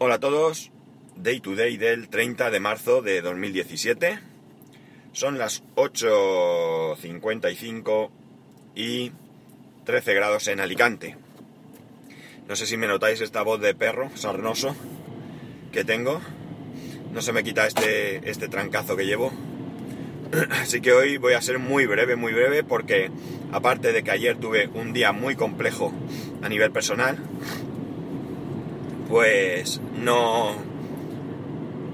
Hola a todos, Day to Day del 30 de marzo de 2017. Son las 8.55 y 13 grados en Alicante. No sé si me notáis esta voz de perro sarnoso que tengo. No se me quita este, este trancazo que llevo. Así que hoy voy a ser muy breve, muy breve, porque aparte de que ayer tuve un día muy complejo a nivel personal, pues no,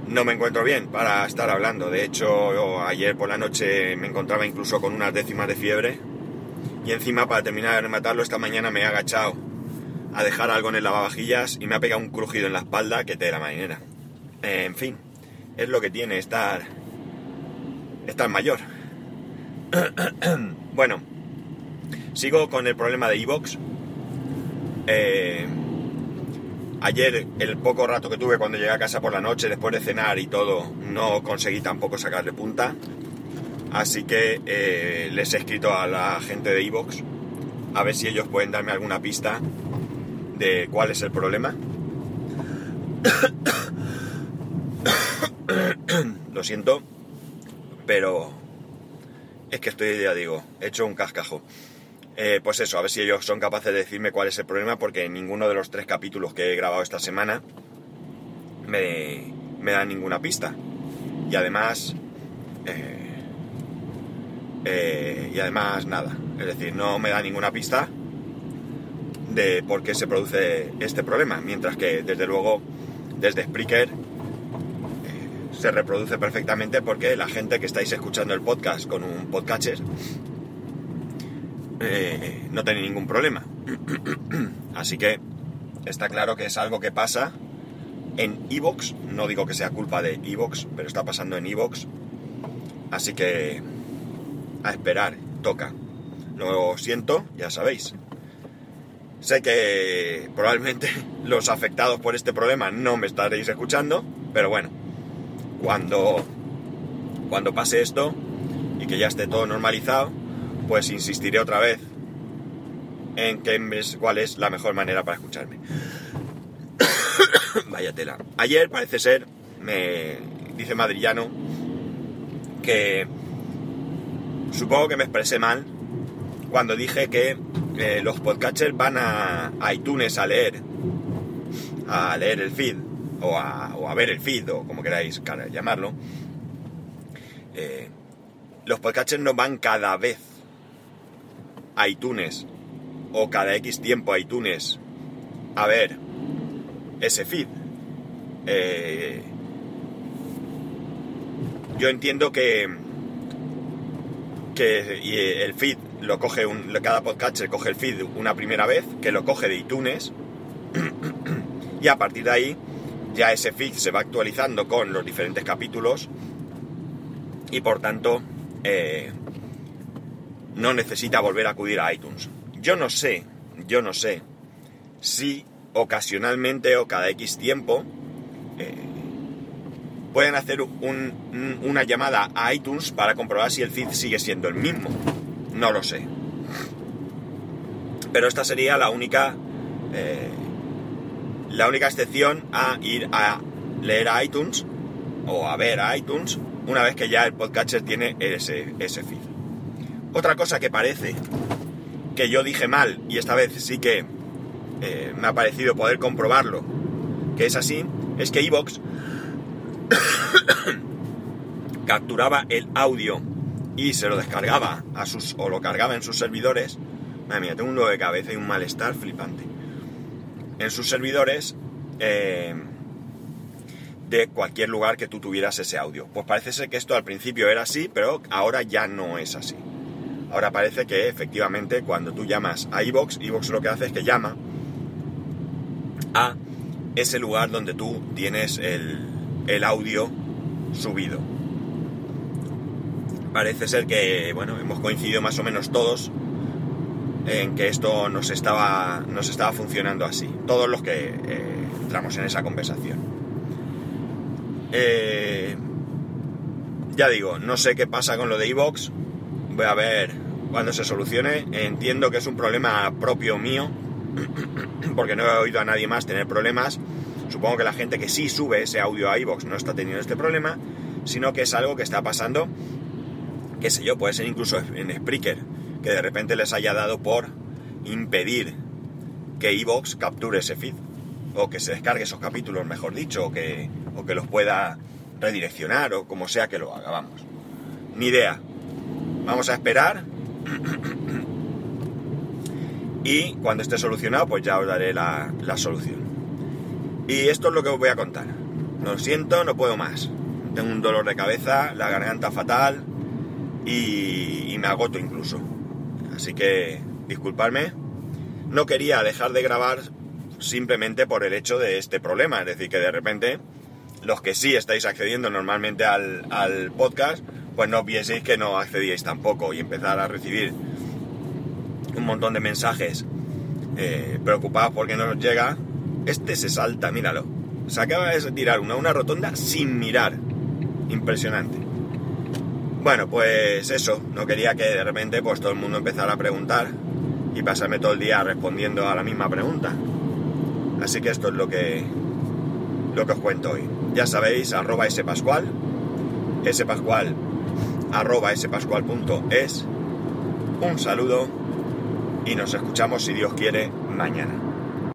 no me encuentro bien para estar hablando. De hecho, ayer por la noche me encontraba incluso con unas décimas de fiebre. Y encima, para terminar de rematarlo, esta mañana me he agachado a dejar algo en el lavavajillas y me ha pegado un crujido en la espalda que te la marinera. en fin, es lo que tiene estar, estar mayor. bueno, sigo con el problema de Evox. Eh, Ayer, el poco rato que tuve cuando llegué a casa por la noche, después de cenar y todo, no conseguí tampoco sacarle punta. Así que eh, les he escrito a la gente de Evox a ver si ellos pueden darme alguna pista de cuál es el problema. Lo siento, pero es que estoy, ya digo, hecho un cascajo. Eh, pues eso, a ver si ellos son capaces de decirme cuál es el problema, porque ninguno de los tres capítulos que he grabado esta semana me, me da ninguna pista. Y además... Eh, eh, y además nada, es decir, no me da ninguna pista de por qué se produce este problema, mientras que desde luego desde Spreaker se reproduce perfectamente porque la gente que estáis escuchando el podcast con un podcatcher eh, no tenéis ningún problema. Así que está claro que es algo que pasa en Evox. No digo que sea culpa de Evox, pero está pasando en Evox. Así que a esperar, toca. Lo siento, ya sabéis. Sé que probablemente los afectados por este problema no me estaréis escuchando, pero bueno, cuando, cuando pase esto y que ya esté todo normalizado, pues insistiré otra vez en que cuál es la mejor manera para escucharme. Vaya tela. Ayer parece ser, me dice Madrillano, que supongo que me expresé mal cuando dije que eh, los podcatchers van a, iTunes a leer, a leer el feed, o a, ver el feed, o como queráis llamarlo. Eh, los podcatchers no van cada vez iTunes. O cada X tiempo iTunes. A ver ese feed. Eh, yo entiendo que, que el feed lo coge un, cada podcatcher coge el feed una primera vez, que lo coge de iTunes. Y a partir de ahí ya ese feed se va actualizando con los diferentes capítulos. Y por tanto eh, no necesita volver a acudir a iTunes. Yo no sé, yo no sé si ocasionalmente o cada X tiempo eh, pueden hacer una llamada a iTunes para comprobar si el feed sigue siendo el mismo. No lo sé. Pero esta sería la única eh, la única excepción a ir a leer a iTunes o a ver a iTunes una vez que ya el podcatcher tiene ese, ese feed. Otra cosa que parece que yo dije mal, y esta vez sí que eh, me ha parecido poder comprobarlo, que es así, es que Evox capturaba el audio y se lo descargaba a sus, o lo cargaba en sus servidores. Madre mía, tengo un nudo de cabeza y un malestar flipante. En sus servidores eh, de cualquier lugar que tú tuvieras ese audio. Pues parece ser que esto al principio era así, pero ahora ya no es así. Ahora parece que efectivamente cuando tú llamas a iVox, iVox lo que hace es que llama a ese lugar donde tú tienes el, audio subido. Parece ser que, bueno, hemos coincidido más o menos todos en que esto nos estaba, nos estaba funcionando así. Todos los que eh, entramos en esa conversación. Eh, ya digo, no sé qué pasa con lo de iVox. Voy a ver cuando se solucione. Entiendo que es un problema propio mío, porque no he oído a nadie más tener problemas. Supongo que la gente que sí sube ese audio a iVoox no está teniendo este problema, sino que es algo que está pasando, qué sé yo, puede ser incluso en Spreaker, que de repente les haya dado por impedir que iVoox capture ese feed, o que se descargue esos capítulos, mejor dicho, o que, o que los pueda redireccionar, o como sea que lo haga, vamos. Ni idea. Vamos a esperar. Y cuando esté solucionado, pues ya os daré la, solución. Y esto es lo que os voy a contar. Lo siento, no puedo más. Tengo un dolor de cabeza, la garganta fatal y, y me agoto incluso. Así que disculpadme. No quería dejar de grabar simplemente por el hecho de este problema. Es decir, que de repente los que sí estáis accediendo normalmente al, al podcast, pues no vieseis que no accedíais tampoco y empezar a recibir un montón de mensajes eh, preocupados porque no nos llega. Este se salta, míralo. Se acaba de tirar una, una rotonda sin mirar. Impresionante. Bueno, pues eso, no quería que de repente pues todo el mundo empezara a preguntar y pasarme todo el día respondiendo a la misma pregunta. Así que esto es lo que lo que os cuento hoy. Ya sabéis, arroba spascual, spascual, arroba spascual.es. Un saludo y nos escuchamos si Dios quiere mañana.